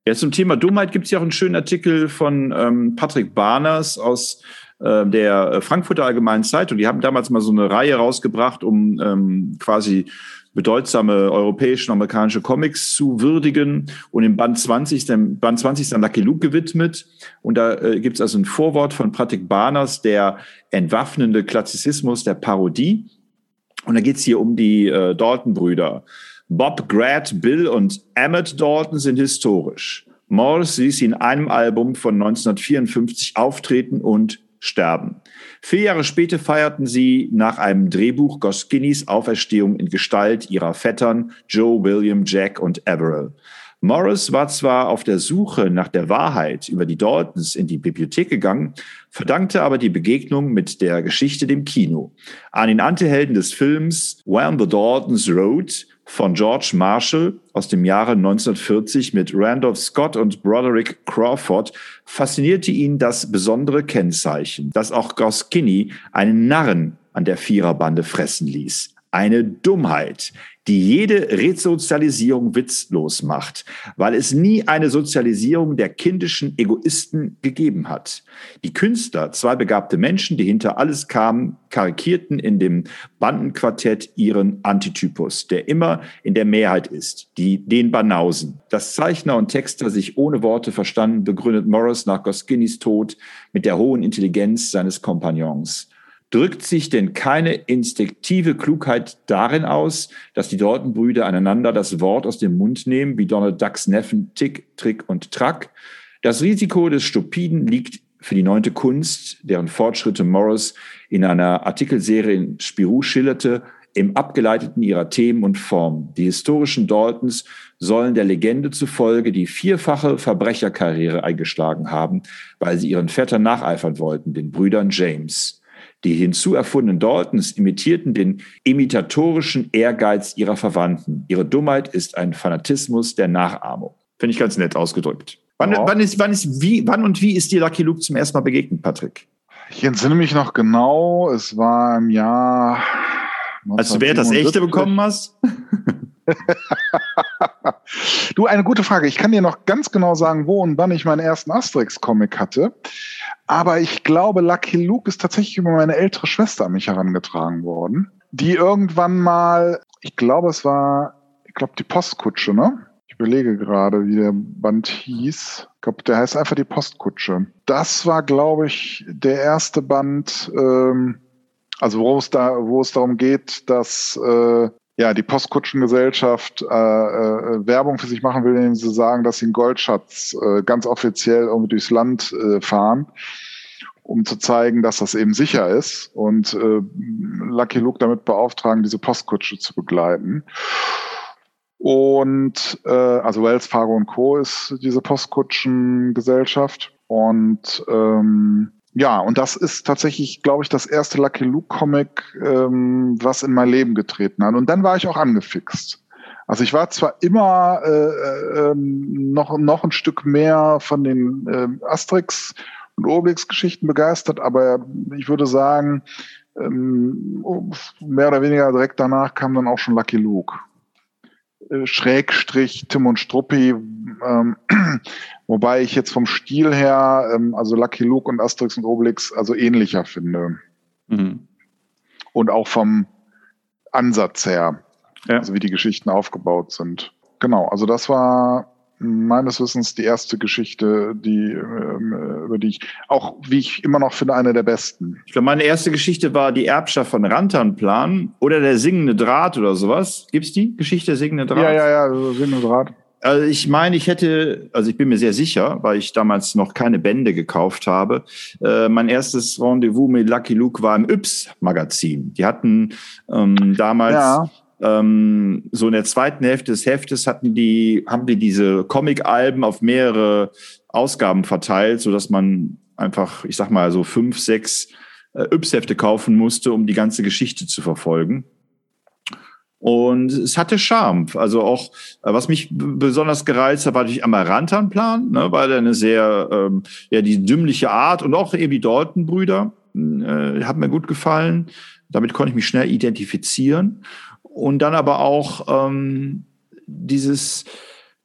Ja, zum Thema Dummheit gibt es ja auch einen schönen Artikel von ähm, Patrick Barners aus äh, der Frankfurter Allgemeinen Zeitung. Die haben damals mal so eine Reihe rausgebracht, um ähm, quasi bedeutsame europäische und amerikanische Comics zu würdigen und im Band 20, dem Band 20 ist dann Lucky Luke gewidmet und da äh, gibt es also ein Vorwort von Pratik Barners, der entwaffnende Klassizismus der Parodie und da geht es hier um die äh, Dalton-Brüder. Bob Grad, Bill und Emmett Dalton sind historisch. Morris ließ sie in einem Album von 1954 auftreten und sterben. Vier Jahre später feierten sie nach einem Drehbuch Goskinis Auferstehung in Gestalt ihrer Vettern Joe, William, Jack und Averill. Morris war zwar auf der Suche nach der Wahrheit über die Daltons in die Bibliothek gegangen, verdankte aber die Begegnung mit der Geschichte dem Kino. An den Antehelden des Films When the Daltons Rode von George Marshall aus dem Jahre 1940 mit Randolph Scott und Broderick Crawford faszinierte ihn das besondere Kennzeichen, dass auch Goscinny einen Narren an der Viererbande fressen ließ. Eine Dummheit, die jede Resozialisierung witzlos macht, weil es nie eine Sozialisierung der kindischen Egoisten gegeben hat. Die Künstler, zwei begabte Menschen, die hinter alles kamen, karikierten in dem Bandenquartett ihren Antitypus, der immer in der Mehrheit ist, die, den Banausen. Dass Zeichner und Texter sich ohne Worte verstanden, begründet Morris nach Goskinis Tod mit der hohen Intelligenz seines Kompagnons. Drückt sich denn keine instinktive Klugheit darin aus, dass die Dortenbrüder einander das Wort aus dem Mund nehmen, wie Donald Ducks Neffen Tick, Trick und Track? Das Risiko des Stupiden liegt für die neunte Kunst, deren Fortschritte Morris in einer Artikelserie in Spirou schilderte, im Abgeleiteten ihrer Themen und Form. Die historischen Daltons sollen der Legende zufolge die vierfache Verbrecherkarriere eingeschlagen haben, weil sie ihren Vettern nacheifern wollten, den Brüdern James. Die hinzuerfundenen Daltons imitierten den imitatorischen Ehrgeiz ihrer Verwandten. Ihre Dummheit ist ein Fanatismus der Nachahmung. Finde ich ganz nett ausgedrückt. Wann, ja. wann, ist, wann, ist, wie, wann und wie ist dir Lucky Luke zum ersten Mal begegnet, Patrick? Ich entsinne mich noch genau, es war im Jahr. Als du wer das echte bekommen hast? du, eine gute Frage. Ich kann dir noch ganz genau sagen, wo und wann ich meinen ersten Asterix-Comic hatte. Aber ich glaube, Lucky Luke ist tatsächlich über meine ältere Schwester an mich herangetragen worden, die irgendwann mal, ich glaube, es war, ich glaube, die Postkutsche, ne? Ich überlege gerade, wie der Band hieß. Ich glaube, der heißt einfach die Postkutsche. Das war, glaube ich, der erste Band, ähm, also wo es da, wo es darum geht, dass äh, ja die Postkutschengesellschaft äh, äh, Werbung für sich machen will, indem sie sagen, dass sie einen Goldschatz äh, ganz offiziell irgendwie durchs Land äh, fahren, um zu zeigen, dass das eben sicher ist und äh, Lucky Luke damit beauftragen, diese Postkutsche zu begleiten. Und äh, also Wells Fargo und Co. ist diese Postkutschengesellschaft. Und ähm, ja, und das ist tatsächlich, glaube ich, das erste Lucky Luke Comic, ähm, was in mein Leben getreten hat. Und dann war ich auch angefixt. Also ich war zwar immer äh, äh, noch, noch ein Stück mehr von den äh, Asterix und Obelix-Geschichten begeistert, aber ich würde sagen, ähm, mehr oder weniger direkt danach kam dann auch schon Lucky Luke. Äh, Schrägstrich Tim und Struppi, ähm, wobei ich jetzt vom Stil her, ähm, also Lucky Luke und Asterix und Obelix, also ähnlicher finde. Mhm. Und auch vom Ansatz her, ja. also wie die Geschichten aufgebaut sind. Genau, also das war meines Wissens die erste Geschichte, die, ähm, über die ich, auch wie ich immer noch finde, eine der besten. Ich glaube, meine erste Geschichte war die Erbschaft von Rantanplan oder der singende Draht oder sowas. Gibt es die Geschichte der singende Draht? Ja, ja, ja, singende Draht. Also ich meine, ich hätte, also ich bin mir sehr sicher, weil ich damals noch keine Bände gekauft habe. Äh, mein erstes Rendezvous mit Lucky Luke war im Yps-Magazin. Die hatten ähm, damals ja ähm, so in der zweiten Hälfte des Heftes hatten die, haben die diese Comic-Alben auf mehrere Ausgaben verteilt, so dass man einfach, ich sag mal, so fünf, sechs äh, Yps-Hefte kaufen musste, um die ganze Geschichte zu verfolgen. Und es hatte Charme. Also auch, äh, was mich besonders gereizt hat, war natürlich Amarantan-Plan, ne, weil er eine sehr, ähm, ja, die dümmliche Art und auch eben die Dalton-Brüder äh, hat mir gut gefallen. Damit konnte ich mich schnell identifizieren und dann aber auch ähm, dieses,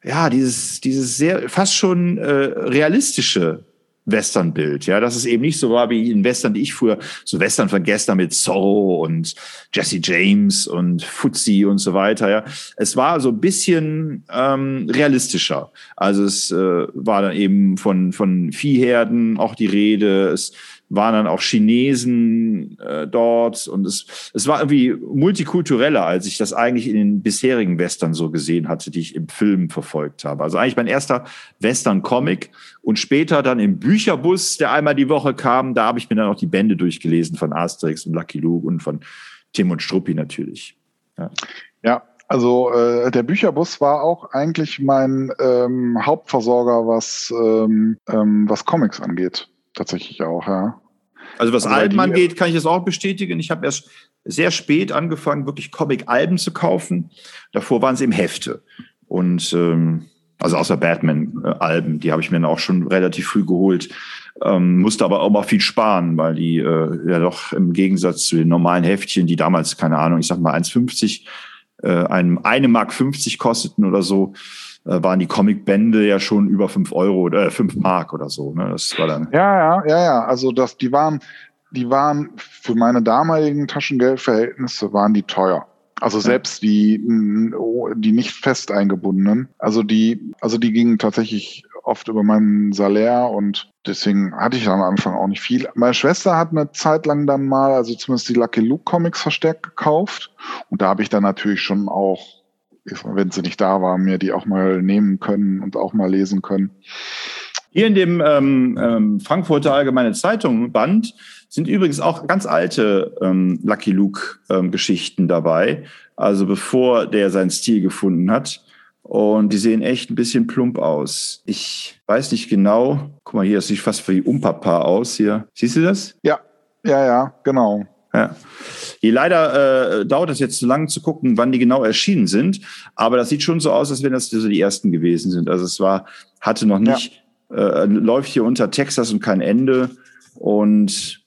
ja, dieses, dieses sehr fast schon äh, realistische Westernbild, ja, dass es eben nicht so war wie in Western, die ich früher, so Western von gestern mit Zorro und Jesse James und Fuzzy und so weiter, ja. Es war so ein bisschen ähm, realistischer. Also es äh, war dann eben von, von Viehherden auch die Rede. Es waren dann auch Chinesen äh, dort und es, es war irgendwie multikultureller, als ich das eigentlich in den bisherigen Western so gesehen hatte, die ich im Film verfolgt habe. Also eigentlich mein erster Western-Comic und später dann im Bücherbus, der einmal die Woche kam, da habe ich mir dann auch die Bände durchgelesen von Asterix und Lucky Luke und von Tim und Struppi natürlich. Ja, ja also äh, der Bücherbus war auch eigentlich mein ähm, Hauptversorger, was, ähm, ähm, was Comics angeht tatsächlich auch, ja. Also was also Alben angeht, kann ich das auch bestätigen. Ich habe erst sehr spät angefangen, wirklich Comic-Alben zu kaufen. Davor waren es eben Hefte. Und ähm, also außer Batman-Alben, die habe ich mir dann auch schon relativ früh geholt. Ähm, musste aber auch mal viel sparen, weil die äh, ja doch im Gegensatz zu den normalen Heftchen, die damals, keine Ahnung, ich sag mal 1,50, äh, einem eine Mark 50 kosteten oder so, waren die Comicbände ja schon über fünf Euro oder äh, fünf Mark oder so. Ne? Das war dann. Ja, ja, ja, ja. Also das, die waren, die waren für meine damaligen Taschengeldverhältnisse waren die teuer. Also selbst die, die nicht fest eingebundenen. Also die, also die gingen tatsächlich oft über meinen Salär und deswegen hatte ich am Anfang auch nicht viel. Meine Schwester hat eine Zeit lang dann mal, also zumindest die Lucky Luke Comics verstärkt gekauft und da habe ich dann natürlich schon auch wenn sie nicht da war, mir die auch mal nehmen können und auch mal lesen können. Hier in dem ähm, ähm, Frankfurter Allgemeine Zeitung Band sind übrigens auch ganz alte ähm, Lucky Luke ähm, Geschichten dabei. Also bevor der seinen Stil gefunden hat. Und die sehen echt ein bisschen plump aus. Ich weiß nicht genau. Guck mal, hier, das sieht fast wie Umpapa aus hier. Siehst du das? Ja, ja, ja, genau. Ja. Hier leider äh, dauert es jetzt zu lange zu gucken, wann die genau erschienen sind. Aber das sieht schon so aus, als wenn das so die ersten gewesen sind. Also es war, hatte noch nicht, ja. äh, läuft hier unter Texas und kein Ende. Und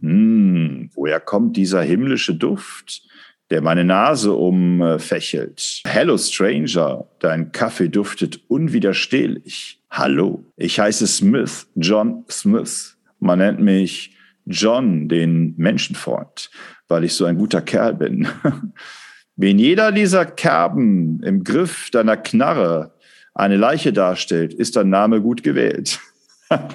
mh, hm, woher kommt dieser himmlische Duft? der meine Nase umfächelt. Hello Stranger, dein Kaffee duftet unwiderstehlich. Hallo, ich heiße Smith, John Smith. Man nennt mich John, den Menschenfreund, weil ich so ein guter Kerl bin. Wenn jeder dieser Kerben im Griff deiner Knarre eine Leiche darstellt, ist dein Name gut gewählt. ja,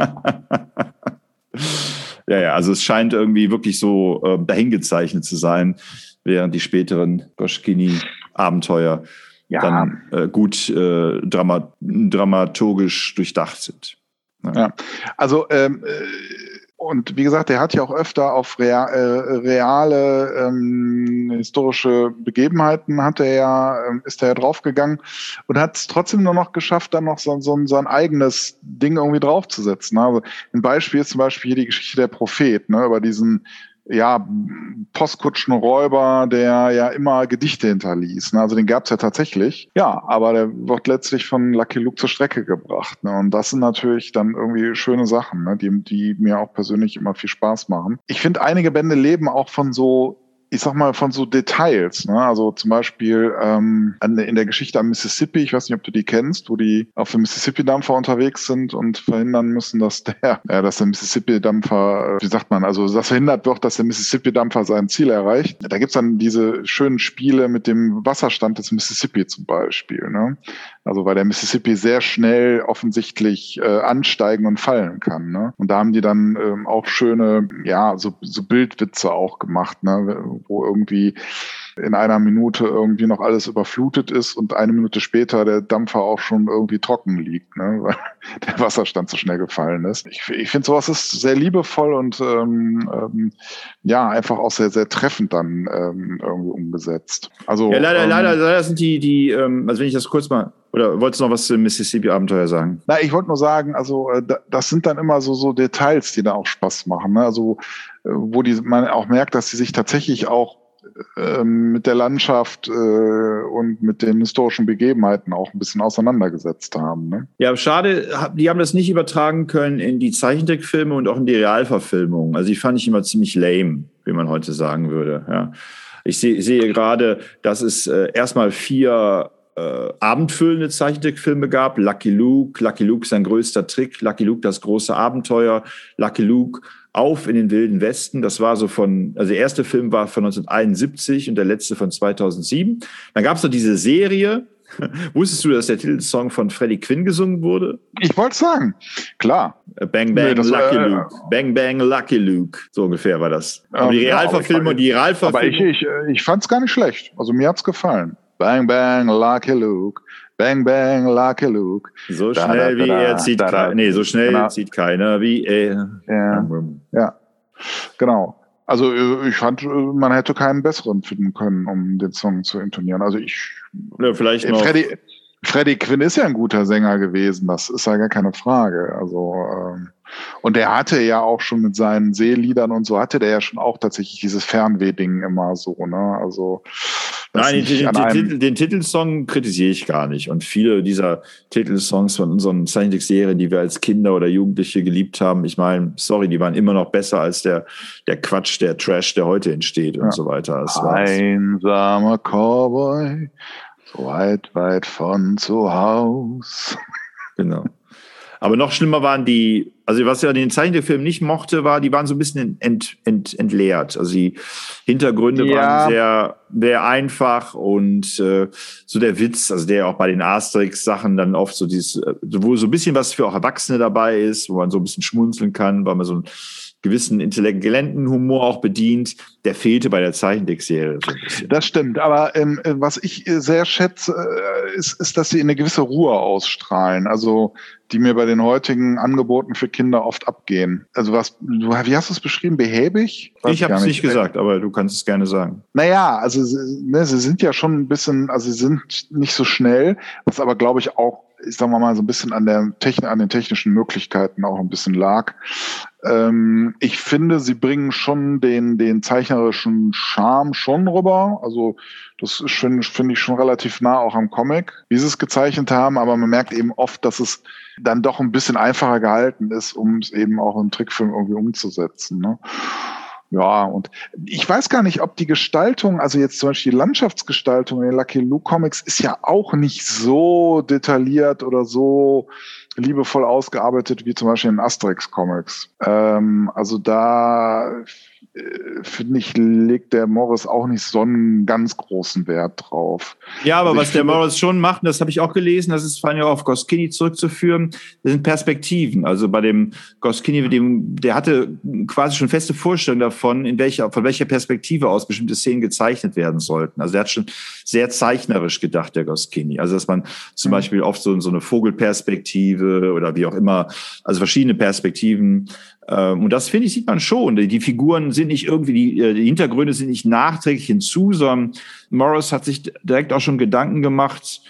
ja, also es scheint irgendwie wirklich so äh, dahingezeichnet zu sein während die späteren Goschkini-Abenteuer ja. dann äh, gut äh, dramat dramaturgisch durchdacht sind. Ja, ja. also ähm, äh, und wie gesagt, er hat ja auch öfter auf rea äh, reale ähm, historische Begebenheiten hat er ja, äh, ist er ja draufgegangen und hat es trotzdem nur noch geschafft, dann noch so, so, so ein eigenes Ding irgendwie draufzusetzen. Also ein Beispiel ist zum Beispiel hier die Geschichte der Prophet, ne, über diesen ja, Postkutschenräuber, der ja immer Gedichte hinterließ. Ne? Also den gab es ja tatsächlich. Ja, aber der wird letztlich von Lucky Luke zur Strecke gebracht. Ne? Und das sind natürlich dann irgendwie schöne Sachen, ne? die, die mir auch persönlich immer viel Spaß machen. Ich finde, einige Bände leben auch von so ich sag mal, von so Details. Ne? Also zum Beispiel ähm, in der Geschichte am Mississippi, ich weiß nicht, ob du die kennst, wo die auf dem Mississippi-Dampfer unterwegs sind und verhindern müssen, dass der, äh, dass der Mississippi-Dampfer, äh, wie sagt man, also das verhindert wird, dass der Mississippi-Dampfer sein Ziel erreicht. Da gibt's dann diese schönen Spiele mit dem Wasserstand des Mississippi zum Beispiel. Ne? Also weil der Mississippi sehr schnell offensichtlich äh, ansteigen und fallen kann. Ne? Und da haben die dann ähm, auch schöne, ja, so, so Bildwitze auch gemacht, ne? wo irgendwie in einer Minute irgendwie noch alles überflutet ist und eine Minute später der Dampfer auch schon irgendwie trocken liegt, ne? weil der Wasserstand so schnell gefallen ist. Ich, ich finde, sowas ist sehr liebevoll und ähm, ähm, ja, einfach auch sehr, sehr treffend dann ähm, irgendwie umgesetzt. Also, ja, leider, ähm, leider, leider sind die, die, ähm, also wenn ich das kurz mal oder wolltest du noch was zum Mississippi-Abenteuer sagen? Na, ich wollte nur sagen, also äh, das sind dann immer so, so Details, die da auch Spaß machen. Ne? Also äh, wo die, man auch merkt, dass sie sich tatsächlich auch ähm, mit der Landschaft äh, und mit den historischen Begebenheiten auch ein bisschen auseinandergesetzt haben. Ne? Ja, schade, die haben das nicht übertragen können in die Zeichentrickfilme und auch in die Realverfilmung. Also die fand ich immer ziemlich lame, wie man heute sagen würde. Ja. Ich sehe, sehe gerade, dass es äh, erstmal vier äh, abendfüllende Zeichentrickfilme gab. Lucky Luke, Lucky Luke sein größter Trick, Lucky Luke das große Abenteuer, Lucky Luke auf in den Wilden Westen. Das war so von, also der erste Film war von 1971 und der letzte von 2007. Dann gab es noch diese Serie. Wusstest du, dass der Titelsong von Freddie Quinn gesungen wurde? Ich wollte sagen, klar. Äh, Bang Bang nee, Lucky äh, Luke. Bang Bang Lucky Luke. So ungefähr war das. Aber die Realverfilmung, ja, die Realverfilmung. Aber ich, ich, ich fand es gar nicht schlecht. Also mir hat's gefallen. Bang Bang Lucky Luke. Bang, bang, Lucky Luke. So schnell da, da, da, wie er zieht keiner. Nee, so schnell genau. zieht keiner wie er. Ja, ja. genau. Also äh, ich fand, äh, man hätte keinen besseren finden können, um den Song zu intonieren. Also ich. Ja, vielleicht noch. Freddy, Freddy Quinn ist ja ein guter Sänger gewesen, das ist ja gar keine Frage. Also ähm, und der hatte ja auch schon mit seinen Seeliedern und so hatte der ja schon auch tatsächlich dieses Fernweh-Ding immer so, ne? Also Nein, den, den, Titel, den, Titelsong kritisiere ich gar nicht. Und viele dieser Titelsongs von unseren Zeichentrickserien, die wir als Kinder oder Jugendliche geliebt haben, ich meine, sorry, die waren immer noch besser als der, der Quatsch, der Trash, der heute entsteht ja. und so weiter. Das Einsamer Cowboy, so weit, weit von zu Haus. Genau. Aber noch schlimmer waren die also was er in den Zeichentrickfilmen nicht mochte, war, die waren so ein bisschen ent, ent, entleert. Also die Hintergründe ja. waren sehr, sehr einfach und äh, so der Witz, also der auch bei den Asterix-Sachen dann oft so dieses, äh, wo so ein bisschen was für auch Erwachsene dabei ist, wo man so ein bisschen schmunzeln kann, weil man so ein gewissen intellektuellen Humor auch bedient, der fehlte bei der Zeichentrickserie so. Das stimmt, aber ähm, was ich äh, sehr schätze, äh, ist, ist, dass sie eine gewisse Ruhe ausstrahlen, also die mir bei den heutigen Angeboten für Kinder oft abgehen. Also was, du, wie hast du es beschrieben, behäbig? Weiß ich habe es nicht gesagt, aber du kannst es gerne sagen. Naja, also ne, sie sind ja schon ein bisschen, also sie sind nicht so schnell, was aber glaube ich auch ich sag mal so ein bisschen an der Technik, an den technischen Möglichkeiten auch ein bisschen lag. Ähm, ich finde, sie bringen schon den, den zeichnerischen Charme schon rüber. Also das finde find ich schon relativ nah auch am Comic, wie sie es gezeichnet haben, aber man merkt eben oft, dass es dann doch ein bisschen einfacher gehalten ist, um es eben auch im Trickfilm irgendwie umzusetzen. Ne? Ja, und ich weiß gar nicht, ob die Gestaltung, also jetzt zum Beispiel die Landschaftsgestaltung in den Lucky Luke Comics ist ja auch nicht so detailliert oder so liebevoll ausgearbeitet wie zum Beispiel in Asterix Comics. Ähm, also da finde ich, legt der Morris auch nicht so einen ganz großen Wert drauf. Ja, aber also was der Morris schon macht, das habe ich auch gelesen, das ist vor allem auf Goskini zurückzuführen, das sind Perspektiven. Also bei dem Goskini, dem, der hatte quasi schon feste Vorstellungen davon, in welcher, von welcher Perspektive aus bestimmte Szenen gezeichnet werden sollten. Also der hat schon sehr zeichnerisch gedacht, der Goskini. Also dass man zum mhm. Beispiel oft so, so eine Vogelperspektive oder wie auch immer, also verschiedene Perspektiven und das finde ich, sieht man schon. Die Figuren sind nicht irgendwie, die, äh, die Hintergründe sind nicht nachträglich hinzu, sondern Morris hat sich direkt auch schon Gedanken gemacht,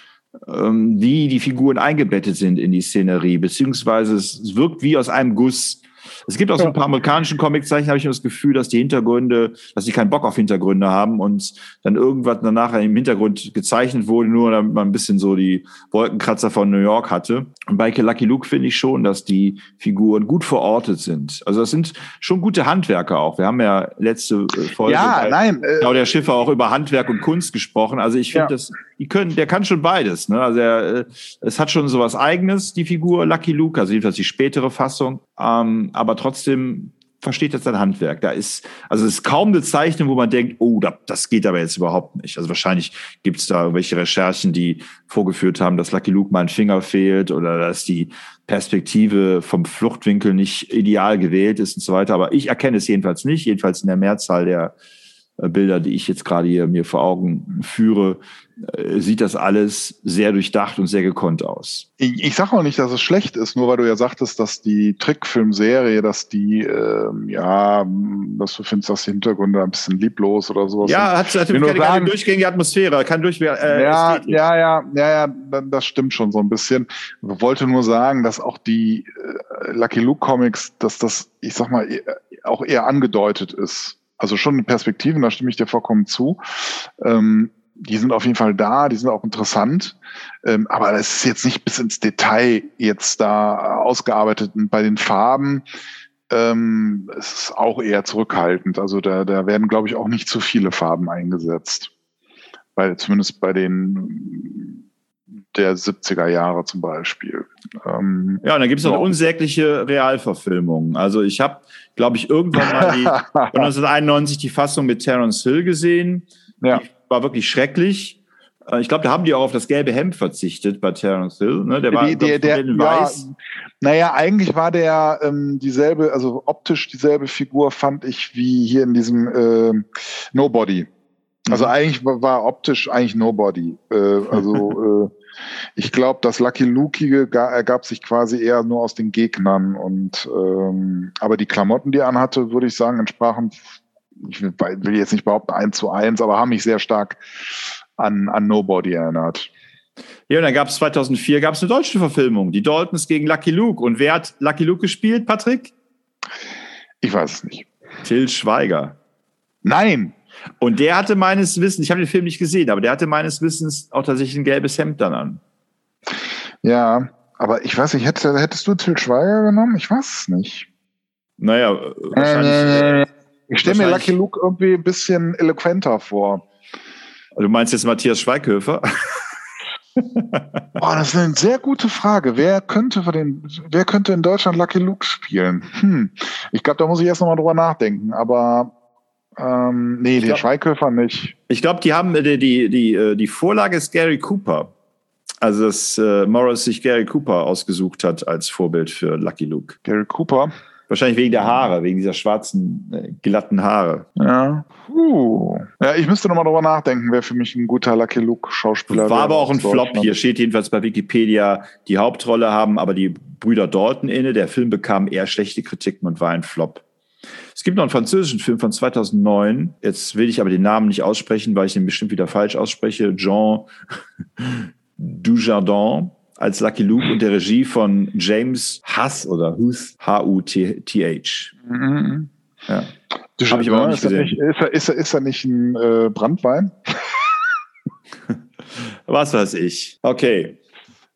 ähm, wie die Figuren eingebettet sind in die Szenerie, beziehungsweise es wirkt wie aus einem Guss. Es gibt auch so ein paar amerikanischen Comiczeichen, habe ich das Gefühl, dass die Hintergründe, dass sie keinen Bock auf Hintergründe haben und dann irgendwas danach im Hintergrund gezeichnet wurde, nur damit man ein bisschen so die Wolkenkratzer von New York hatte. Und bei Lucky Luke finde ich schon, dass die Figuren gut verortet sind. Also das sind schon gute Handwerker auch. Wir haben ja letzte äh, Folge ja, nein, äh, Claudia Schiffer auch über Handwerk und Kunst gesprochen. Also ich finde, ja. das, die können, der kann schon beides. Ne? Also er, äh, es hat schon so was Eigenes, die Figur Lucky Luke, also jedenfalls die spätere Fassung. Ähm, aber trotzdem versteht das sein Handwerk. Da ist, also es ist kaum eine Zeichnung, wo man denkt, oh, das geht aber jetzt überhaupt nicht. Also wahrscheinlich gibt es da irgendwelche Recherchen, die vorgeführt haben, dass Lucky Luke mal ein Finger fehlt oder dass die Perspektive vom Fluchtwinkel nicht ideal gewählt ist und so weiter. Aber ich erkenne es jedenfalls nicht, jedenfalls in der Mehrzahl der äh, Bilder, die ich jetzt gerade hier mir vor Augen führe, sieht das alles sehr durchdacht und sehr gekonnt aus. Ich, ich sage auch nicht, dass es schlecht ist, nur weil du ja sagtest, dass die Trickfilmserie, dass die, ähm, ja, dass du findest, dass die Hintergründe ein bisschen lieblos oder sowas Ja, hat, hat keine, keine durchgängige Atmosphäre, keine durchgängige äh, ja, ja, ja, ja, ja, das stimmt schon so ein bisschen. Ich wollte nur sagen, dass auch die äh, Lucky Luke Comics, dass das, ich sag mal, auch eher angedeutet ist also schon Perspektiven, da stimme ich dir vollkommen zu. Ähm, die sind auf jeden Fall da, die sind auch interessant, ähm, aber es ist jetzt nicht bis ins Detail jetzt da ausgearbeitet. Und bei den Farben ähm, es ist auch eher zurückhaltend. Also da, da werden, glaube ich, auch nicht zu viele Farben eingesetzt. Bei, zumindest bei den der 70er Jahre zum Beispiel. Ähm, ja, und dann gibt es noch unsägliche Realverfilmungen. Also ich habe, glaube ich, irgendwann mal die, 1991 die Fassung mit Terence Hill gesehen. Ja. Die war wirklich schrecklich. Äh, ich glaube, da haben die auch auf das gelbe Hemd verzichtet bei Terence Hill. Ne? Der war die, der, der, der weiß. Ja, naja, eigentlich war der ähm, dieselbe, also optisch dieselbe Figur, fand ich, wie hier in diesem äh, Nobody. Also mhm. eigentlich war optisch eigentlich Nobody. Äh, also äh, ich glaube, das Lucky Lukige ergab sich quasi eher nur aus den Gegnern und ähm, aber die Klamotten, die er anhatte, würde ich sagen, entsprachen, ich will jetzt nicht behaupten eins zu eins, aber haben mich sehr stark an, an Nobody erinnert. Ja, und dann gab es 2004 gab es eine deutsche Verfilmung, die Daltons gegen Lucky Luke. Und wer hat Lucky Luke gespielt, Patrick? Ich weiß es nicht. Till Schweiger. Nein, und der hatte meines Wissens, ich habe den Film nicht gesehen, aber der hatte meines Wissens auch tatsächlich ein gelbes Hemd dann an. Ja, aber ich weiß nicht, hättest, hättest du Till Schweiger genommen? Ich weiß es nicht. Naja, wahrscheinlich. Äh, ich stelle mir Lucky Luke irgendwie ein bisschen eloquenter vor. Du meinst jetzt Matthias Schweighöfer? Boah, das ist eine sehr gute Frage. Wer könnte für den, wer könnte in Deutschland Lucky Luke spielen? Hm. Ich glaube, da muss ich erst nochmal drüber nachdenken. Aber ähm, nee, den Schweighöfer nicht. Ich glaube, die haben die, die, die, äh, die Vorlage ist Gary Cooper. Also, dass äh, Morris sich Gary Cooper ausgesucht hat als Vorbild für Lucky Luke. Gary Cooper? Wahrscheinlich wegen der Haare, wegen dieser schwarzen, äh, glatten Haare. Ja. Uh. Ja, ich müsste nochmal drüber nachdenken, wer für mich ein guter Lucky Luke-Schauspieler War aber auch ein Flop. Hier steht jedenfalls bei Wikipedia, die Hauptrolle haben aber die Brüder Dalton inne. Der Film bekam eher schlechte Kritiken und war ein Flop. Es gibt noch einen französischen Film von 2009. Jetzt will ich aber den Namen nicht aussprechen, weil ich den bestimmt wieder falsch ausspreche. Jean Dujardin als Lucky Luke und der Regie von James Huss oder Huth, H-U-T-H. Mhm. Ja. Habe ich aber auch nicht gesehen. Nicht, ist, er, ist, er, ist er nicht ein äh, Brandwein? Was weiß ich. Okay.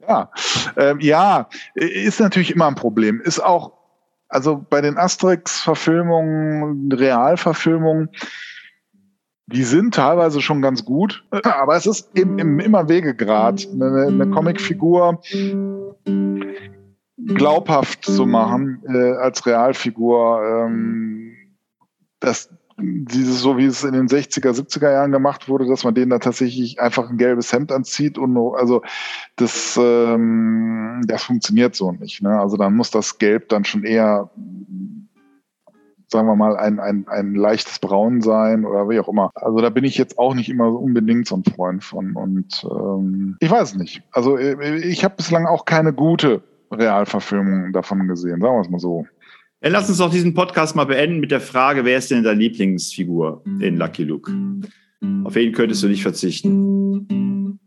Ja, ähm, ja, ist natürlich immer ein Problem. Ist auch, also bei den Asterix-Verfilmungen, Realverfilmungen, die sind teilweise schon ganz gut, aber es ist eben im immer Wegegrad, eine, eine Comicfigur glaubhaft zu machen äh, als Realfigur. Ähm, das, dieses, so wie es in den 60er, 70er Jahren gemacht wurde, dass man denen da tatsächlich einfach ein gelbes Hemd anzieht und also das, ähm, das funktioniert so nicht. Ne? Also dann muss das Gelb dann schon eher sagen wir mal, ein, ein, ein leichtes Braun sein oder wie auch immer. Also da bin ich jetzt auch nicht immer unbedingt so ein Freund von. Und ähm, ich weiß nicht. Also äh, ich habe bislang auch keine gute Realverfilmung davon gesehen, sagen wir es mal so. Ja, lass uns doch diesen Podcast mal beenden mit der Frage, wer ist denn deine Lieblingsfigur in Lucky Luke? Auf wen könntest du nicht verzichten?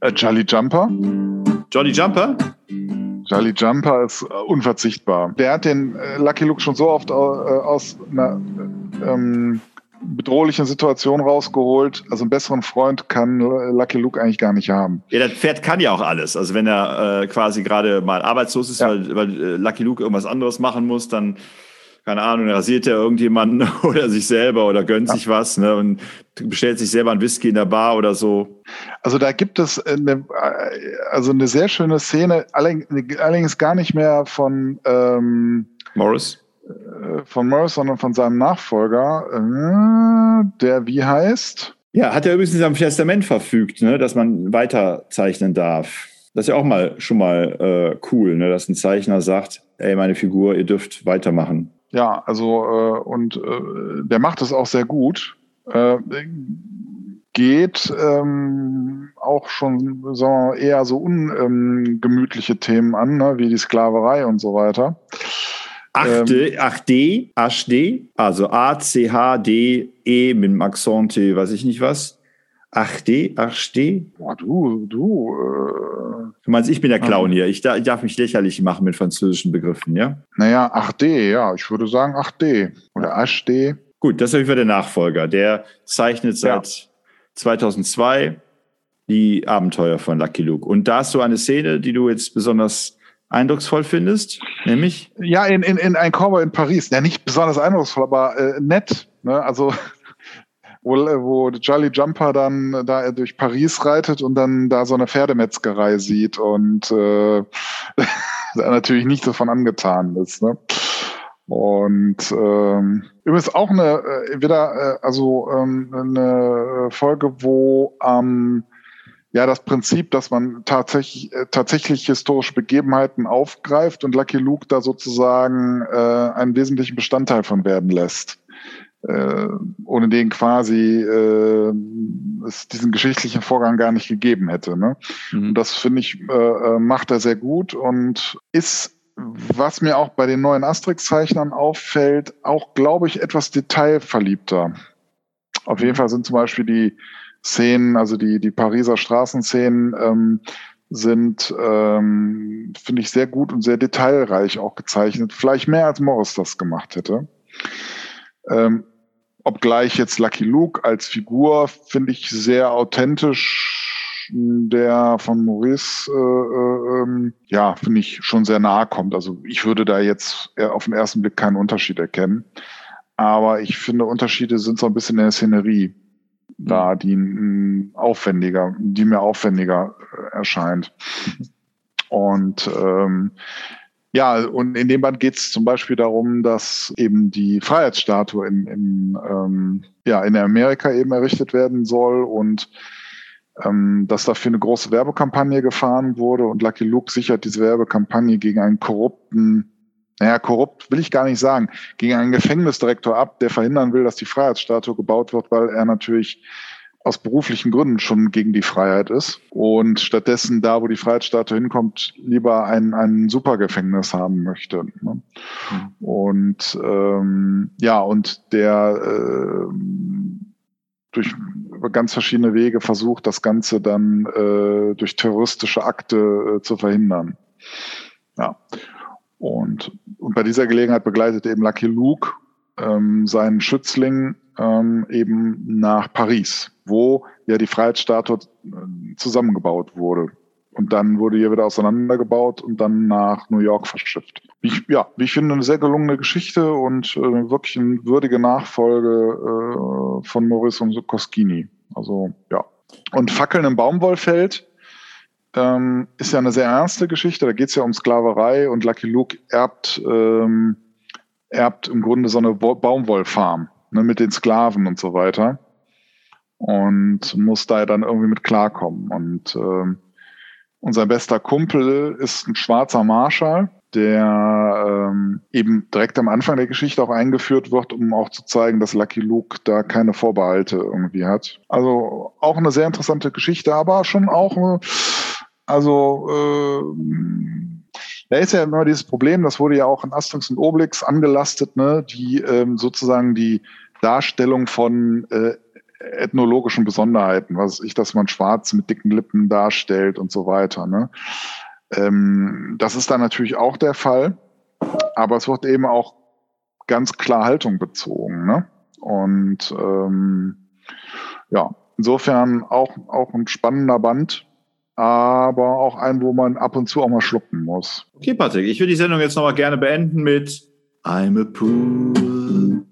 Äh, Charlie Jumper. Jolly Jumper? Charlie Jumper ist äh, unverzichtbar. Der hat den äh, Lucky Luke schon so oft äh, aus einer ähm, bedrohlichen Situation rausgeholt. Also einen besseren Freund kann Lucky Luke eigentlich gar nicht haben. Ja, das Pferd kann ja auch alles. Also wenn er äh, quasi gerade mal arbeitslos ist, ja. weil, weil Lucky Luke irgendwas anderes machen muss, dann keine Ahnung, rasiert er irgendjemanden oder sich selber oder gönnt ja. sich was ne, und bestellt sich selber ein Whisky in der Bar oder so. Also da gibt es eine, also eine sehr schöne Szene, allerdings gar nicht mehr von ähm, Morris. Äh, von Morris, sondern von seinem Nachfolger, äh, der wie heißt? Ja, hat er übrigens in seinem Testament verfügt, ne, dass man weiterzeichnen darf. Das ist ja auch mal schon mal äh, cool, ne, dass ein Zeichner sagt, ey, meine Figur, ihr dürft weitermachen. Ja, also äh, und äh, der macht es auch sehr gut. Äh, geht ähm, auch schon sagen wir, eher so ungemütliche ähm, Themen an, ne, wie die Sklaverei und so weiter. 8D, 8D, HD, also A, C, H, D, E mit dem Akzent, weiß ich nicht was. 8D, 8D. Boah, du, du. Äh, du meinst, ich bin der Clown hier. Ich, ich, darf mich lächerlich machen mit französischen Begriffen, ja? Naja, 8D, ja. Ich würde sagen 8D oder HD. Gut, das ist auf jeden Fall der Nachfolger. Der zeichnet seit ja. 2002 die Abenteuer von Lucky Luke. Und da hast du eine Szene, die du jetzt besonders eindrucksvoll findest, nämlich? Ja, in, in, in ein Cowboy in Paris. Ja, nicht besonders eindrucksvoll, aber äh, nett. Ne? Also wo, wo Charlie Jumper dann da durch Paris reitet und dann da so eine Pferdemetzgerei sieht und äh, natürlich nicht davon angetan ist. Ne? Und ähm, übrigens auch eine äh, wieder äh, also ähm, eine Folge, wo ähm, ja das Prinzip, dass man tatsächlich äh, tatsächlich historische Begebenheiten aufgreift und Lucky Luke da sozusagen äh, einen wesentlichen Bestandteil von werden lässt äh, ohne den quasi äh, es diesen geschichtlichen Vorgang gar nicht gegeben hätte. Ne? Mhm. Und das finde ich äh, äh, macht er sehr gut und ist was mir auch bei den neuen Asterix-Zeichnern auffällt, auch, glaube ich, etwas detailverliebter. Auf jeden Fall sind zum Beispiel die Szenen, also die, die Pariser Straßenszenen, ähm, sind, ähm, finde ich, sehr gut und sehr detailreich auch gezeichnet. Vielleicht mehr als Morris das gemacht hätte. Ähm, obgleich jetzt Lucky Luke als Figur finde ich sehr authentisch. Der von Maurice, äh, äh, ähm, ja, finde ich schon sehr nahe kommt. Also ich würde da jetzt auf den ersten Blick keinen Unterschied erkennen. Aber ich finde, Unterschiede sind so ein bisschen in der Szenerie. da, die mh, aufwendiger, die mir aufwendiger äh, erscheint. Und ähm, ja, und in dem Band geht es zum Beispiel darum, dass eben die Freiheitsstatue in, in, ähm, ja, in Amerika eben errichtet werden soll und ähm, dass dafür eine große Werbekampagne gefahren wurde und Lucky Luke sichert diese Werbekampagne gegen einen korrupten, naja, korrupt will ich gar nicht sagen, gegen einen Gefängnisdirektor ab, der verhindern will, dass die Freiheitsstatue gebaut wird, weil er natürlich aus beruflichen Gründen schon gegen die Freiheit ist und stattdessen da, wo die Freiheitsstatue hinkommt, lieber ein, ein Supergefängnis haben möchte. Ne? Mhm. Und ähm, ja, und der äh, durch ganz verschiedene Wege versucht, das Ganze dann äh, durch terroristische Akte äh, zu verhindern. Ja. Und, und bei dieser Gelegenheit begleitet eben Lucky Luke ähm, seinen Schützling ähm, eben nach Paris, wo ja die Freiheitsstatue äh, zusammengebaut wurde. Und dann wurde hier wieder auseinandergebaut und dann nach New York verschifft. Ich, ja, ich finde, eine sehr gelungene Geschichte und äh, wirklich eine würdige Nachfolge äh, von Maurice und Koskini. Also ja. Und Fackeln im Baumwollfeld ähm, ist ja eine sehr ernste Geschichte. Da geht es ja um Sklaverei und Lucky Luke erbt, ähm, erbt im Grunde so eine Baumwollfarm ne, mit den Sklaven und so weiter. Und muss da dann irgendwie mit klarkommen. Und ähm, unser bester Kumpel ist ein schwarzer Marschall, der ähm, eben direkt am Anfang der Geschichte auch eingeführt wird, um auch zu zeigen, dass Lucky Luke da keine Vorbehalte irgendwie hat. Also auch eine sehr interessante Geschichte, aber schon auch, eine, also äh, da ist ja immer dieses Problem, das wurde ja auch in Asterix und Obelix angelastet, ne, die ähm, sozusagen die Darstellung von äh, ethnologischen Besonderheiten, was ich, dass man schwarz mit dicken Lippen darstellt und so weiter. Ne? Ähm, das ist dann natürlich auch der Fall, aber es wird eben auch ganz klar Haltung bezogen. Ne? Und ähm, ja, insofern auch, auch ein spannender Band, aber auch ein, wo man ab und zu auch mal schlucken muss. Okay, Patrick, ich würde die Sendung jetzt nochmal gerne beenden mit I'm a pool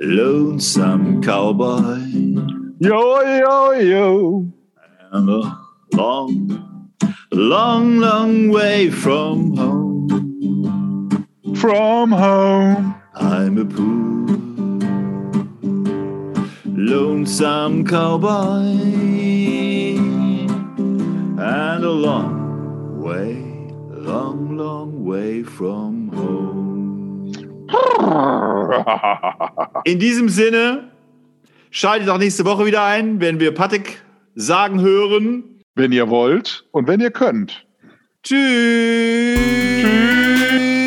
lonesome cowboy. Yo, yo, yo. And a long, long, long way from home. From home. I'm a poor, lonesome cowboy. And a long way, long, long way from home. In diesem Sinne, schaltet auch nächste Woche wieder ein, wenn wir Patrick sagen hören. Wenn ihr wollt und wenn ihr könnt. Tschüss. Tschüss.